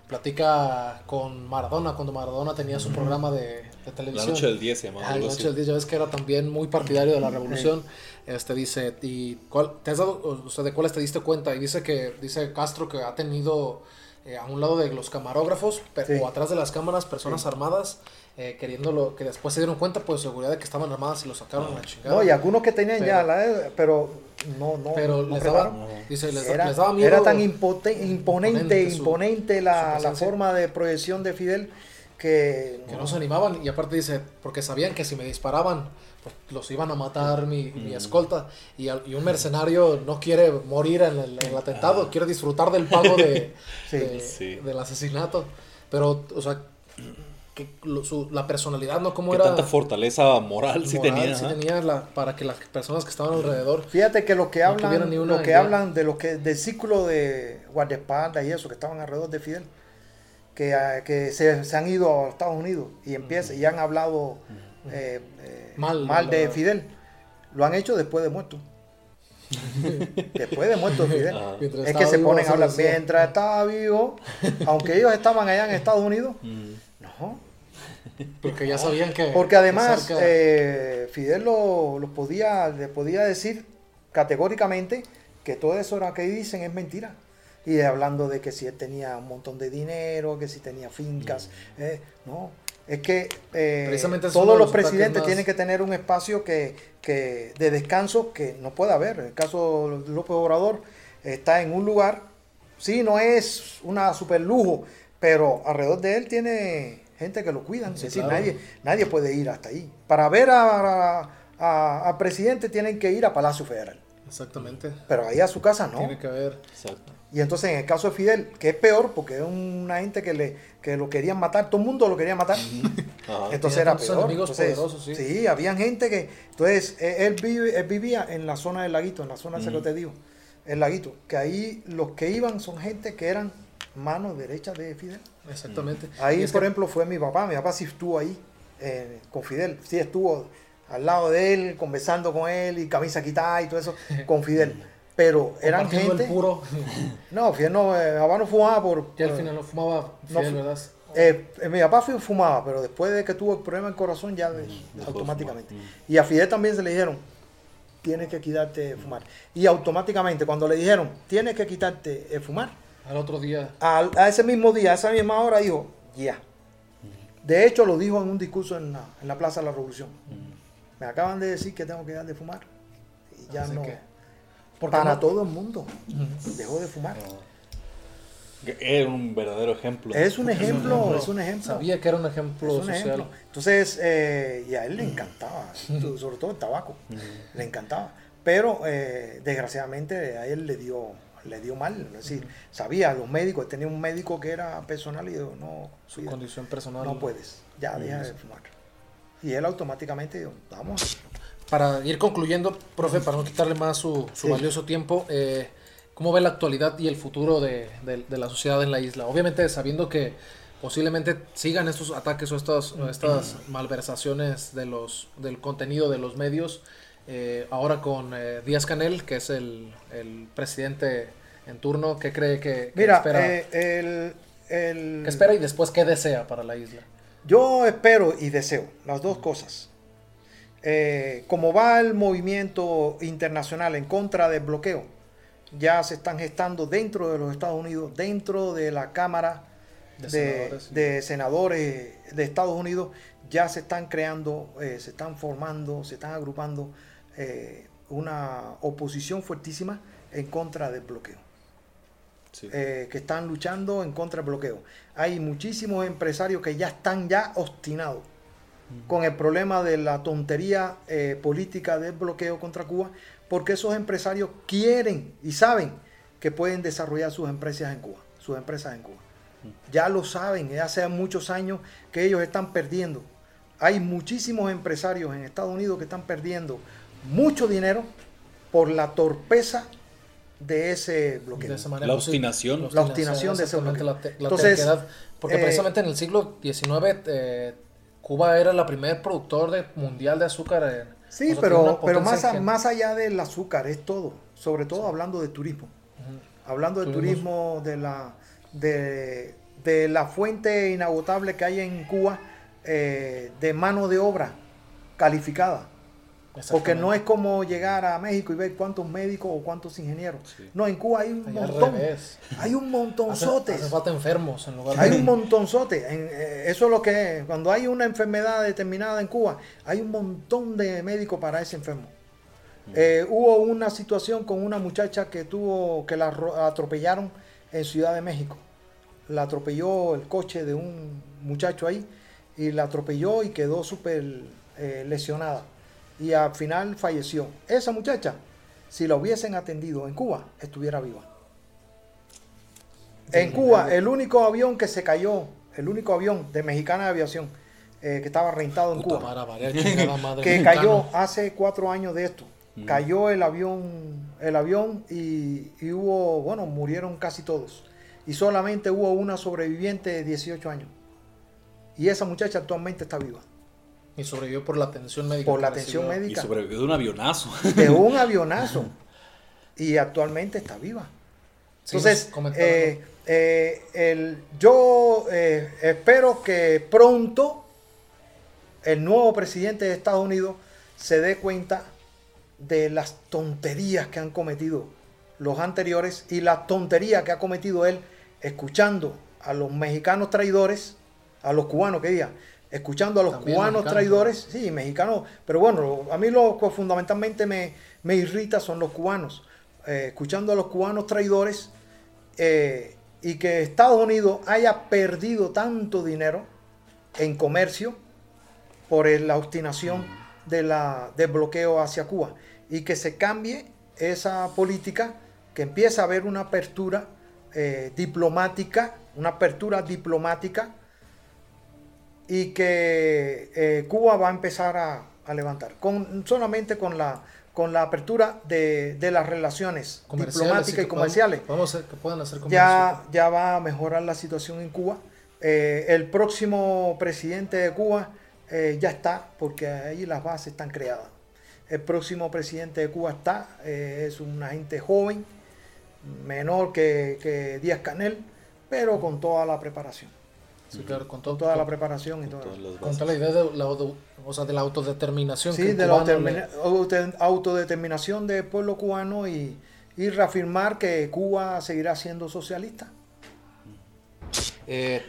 platica con Maradona, cuando Maradona tenía su programa de, de La televisión. noche del 10 se llamaba. Ah, la noche del 10, ya ves que era también muy partidario de la revolución. Este dice, ¿y cuál, te has dado, o sea, de cuáles te diste cuenta? Y dice que, dice Castro que ha tenido eh, a un lado de los camarógrafos Sí. o atrás de las cámaras personas armadas eh, queriéndolo, que después se dieron cuenta por seguridad de que estaban armadas y lo sacaron a la chingada. No, y algunos que tenían Pero- ya la edad, pero no, no. pero no les daba, dice, les, era, les daba miedo. era tan impote- imponente, imponente su- imponente su la, la forma de proyección de Fidel que, que no se animaban y aparte dice porque sabían que si me disparaban pues los iban a matar mi, mi escolta y, al- y un mercenario no quiere morir en el, en el atentado quiere disfrutar del pago de, Sí. de- Sí. del asesinato pero o sea que lo- su- la personalidad no como Que era tanta fortaleza moral sí moral, tenía. sí tenía la, para que las personas que estaban alrededor Fíjate que los que No hablan, tuvieron ni una los que idea. hablan de lo que del ciclo de guardaespaldas y eso que estaban alrededor de Fidel, que, ah, que se, se han ido a Estados Unidos y empieza, y han hablado eh, eh, Mal, mal, de la- Fidel, lo han hecho después de muerto. después de muerto Fidel. Es que se vivo, ponen a hablar mientras estaba vivo, aunque ellos estaban allá en Estados Unidos. No, Porque ya sabían que. porque además que eh, Fidel lo, lo podía, le podía decir categóricamente que todo eso que dicen es mentira. Y hablando de que si él tenía un montón de dinero, que si tenía fincas. eh, no, es que eh, todos los presidentes más- tienen que tener un espacio que, que de descanso que no puede haber. En el caso de López Obrador está en un lugar, sí, no es una super lujo, pero alrededor de él tiene gente que lo cuidan. Sí, es decir, claro. nadie, nadie puede ir hasta ahí. Para ver a- a- presidente tienen que ir a Palacio Federal. Exactamente. Pero ahí a su casa no. Tiene que haber. Exacto. Y entonces en el caso de Fidel, que es peor porque es una gente que, le, que lo querían matar, todo el mundo lo quería matar. Ajá. Entonces era peor. enemigos Entonces, poderosos, sí. sí, había gente que... Entonces eh, él, vive- él vivía en la zona del laguito, en la zona esa que te digo, el laguito, que ahí los que iban son gente que eran manos derechas de Fidel. Exactamente. Ahí, Y es por que- ejemplo, fue mi papá. Mi papá sí estuvo ahí eh, con Fidel. Sí estuvo al lado de él, conversando con él y camisa quitada y todo eso con Fidel. Pero eran gente... el puro. No, Fidel no, eh, papá no fumaba por... que al final no fumaba No Fidel, fu- ¿verdad? Eh, eh, mi papá fu- fumaba, pero después de que tuvo el problema del corazón ya de- de automáticamente. fumar. Y a Fidel también se le dijeron, tienes que quitarte de fumar. Y automáticamente cuando le dijeron, tienes que quitarte de fumar, Al otro día. a, a ese mismo día, a esa misma hora dijo, ya. De hecho lo dijo en un discurso en la, en la Plaza de la Revolución. Me acaban de decir que tengo que dejar de fumar. Y ya Así no. que- porque Para no- todo el mundo. Dejó de fumar. Que Era un verdadero ejemplo. Es un ejemplo, es un ejemplo. Sabía que era un ejemplo Es un social. ejemplo. Entonces, eh, y a él le encantaba, tu- sobre todo el tabaco, le encantaba. Pero eh, desgraciadamente a él le dio, le dio mal. Es decir, sabía, los médicos, tenía un médico que era personal y dijo, no, Su cuida, condición personal. no puedes, ya deja de fumar. Y él automáticamente dijo, vamos. Para ir concluyendo, profe, para no quitarle más su, su Sí. valioso tiempo, eh, ¿cómo ve la actualidad y el futuro de, de- de la sociedad en la isla? Obviamente sabiendo que posiblemente sigan estos ataques o estas, o estas malversaciones de los, del contenido de los medios, eh, ahora con eh, Díaz Canel, que es el, el presidente en turno, ¿qué cree que, que Mira, espera? eh, el, el- ¿Qué espera y después qué desea para la isla? Yo espero y deseo las dos cosas. Como va el movimiento internacional en contra del bloqueo, ya se están gestando dentro de los Estados Unidos, dentro de la Cámara De de, senadores. de senadores de Estados Unidos, ya se están creando, se están formando, se están agrupando eh, una oposición fuertísima en contra del bloqueo Sí. eh, que están luchando en contra del bloqueo. Hay muchísimos empresarios que ya están ya obstinados con el problema de la tontería eh, política del bloqueo contra Cuba, porque esos empresarios quieren y saben que pueden desarrollar sus empresas en Cuba, sus empresas en Cuba. Ya lo saben, ya hace muchos años que ellos están perdiendo. Hay muchísimos empresarios en Estados Unidos que están perdiendo mucho dinero por la torpeza de ese bloqueo. De esa manera, La pues, sí. obstinación. La obstinación de ese bloqueo. la, te- la Entonces, terquedad. Porque eh, precisamente en el siglo XIX eh, Cuba era la primer productor de, mundial de azúcar. en- Sí, o sea, pero, pero más, a- más allá del azúcar es todo, sobre todo hablando de turismo. Hablando de turismo, de la, de, de la fuente inagotable que hay en Cuba eh, de mano de obra calificada. Porque no es como llegar a México y ver cuántos médicos o cuántos ingenieros. Sí. No, en Cuba hay un montón. Hay un montonzote. hace falta enfermos en lugar de... Hay un montonzote. En, eh, eso es lo que es. Cuando hay una enfermedad determinada en Cuba, hay un montón de médicos para ese enfermo. Eh, hubo una situación con una muchacha que tuvo que la ro- atropellaron en Ciudad de México. La atropelló el coche de un muchacho ahí y la atropelló y quedó súper eh, lesionada. Y al final falleció. Esa muchacha, si la hubiesen atendido en Cuba, estuviera viva. En Cuba, el único avión que se cayó, el único avión de Mexicana de Aviación eh, que estaba rentado en Puta Cuba, mara, madre, que cayó hace cuatro años de esto. Cayó el avión, el avión y, y hubo, bueno, murieron casi todos. y solamente hubo una sobreviviente de 18 años. Y esa muchacha actualmente está viva. Y sobrevivió por la atención médica. Por la atención médica. Y sobrevivió de un avionazo. De un avionazo. y actualmente está viva. Entonces, eh, eh, el, yo eh, espero que pronto el nuevo presidente de Estados Unidos se dé cuenta de las tonterías que han cometido los anteriores y la tontería que ha cometido él escuchando a los mexicanos traidores, a los cubanos que diga, escuchando a los cubanos traidores, sí, mexicanos, pero bueno, a mí lo que fundamentalmente me, me irrita son los cubanos, eh, escuchando a los cubanos traidores eh, y que Estados Unidos haya perdido tanto dinero en comercio por la obstinación de la, del bloqueo hacia Cuba y que se cambie esa política, que empiece a haber una apertura eh, diplomática, una apertura diplomática y que eh, Cuba va a empezar a, levantar, con, solamente con la, con la apertura de, las relaciones diplomáticas y, comerciales. Vamos a que puedan hacer ya, ya va a mejorar la situación en Cuba. Eh, el próximo presidente de Cuba ya está, porque ahí las bases están creadas. El próximo presidente de Cuba está, es una gente joven, menor que, Díaz Canel, pero con toda la preparación. Sí, claro, con, toda la preparación y todo. Con toda la idea de la, o sea, de la autodeterminación. Sí, de la autodeterminación del pueblo cubano y, reafirmar que Cuba seguirá siendo socialista. Eh,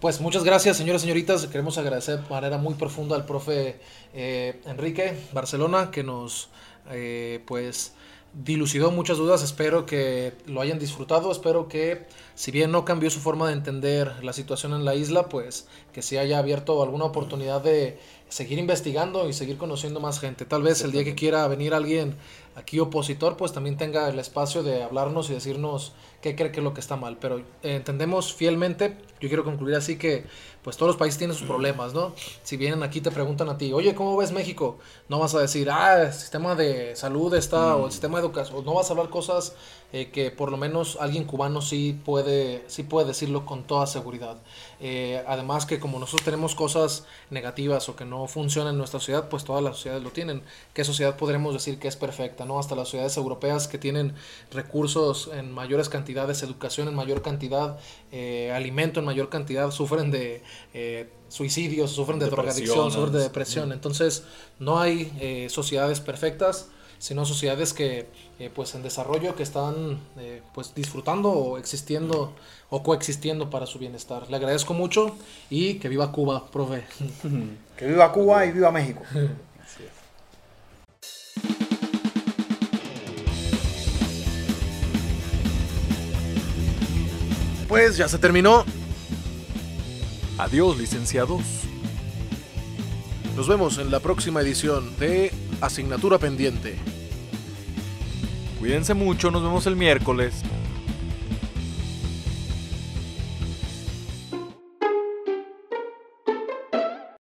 pues muchas gracias, señores y señoritas. Queremos agradecer de manera muy profunda al profe eh, Enrique Barcelona que nos, eh, pues, dilucidó muchas dudas, espero que lo hayan disfrutado, espero que si bien no cambió su forma de entender la situación en la isla, pues que se haya abierto alguna oportunidad de seguir investigando y seguir conociendo más gente. Tal vez el día que quiera venir alguien aquí opositor, pues también tenga el espacio de hablarnos y decirnos qué cree que es lo que está mal. Pero eh, entendemos fielmente, yo quiero concluir así que pues todos los países tienen sus problemas, ¿no? Si vienen aquí te preguntan a ti, oye, ¿cómo ves México? No vas a decir, ah, el sistema de salud está, o el mm. sistema de educación, no vas a hablar cosas eh, que por lo menos alguien cubano sí puede, sí puede decirlo con toda seguridad. Eh, además que como nosotros tenemos cosas negativas o que no funcionan en nuestra sociedad, pues todas las sociedades lo tienen. ¿Qué sociedad podremos decir que es perfecta? ¿no? Hasta las sociedades europeas que tienen recursos en mayores cantidades, educación en mayor cantidad, eh, alimento en mayor cantidad, sufren de eh, suicidios, sufren de drogadicción, sufren de depresión. Entonces, no hay eh, sociedades perfectas, sino sociedades que, eh, pues, en desarrollo, que están, pues, disfrutando o existiendo o coexistiendo para su bienestar. Le agradezco mucho y que viva Cuba, profe. Que viva Cuba y viva México. Pues ya se terminó. Adiós, licenciados. Nos vemos en la próxima edición de Asignatura Pendiente. Cuídense mucho, nos vemos el miércoles.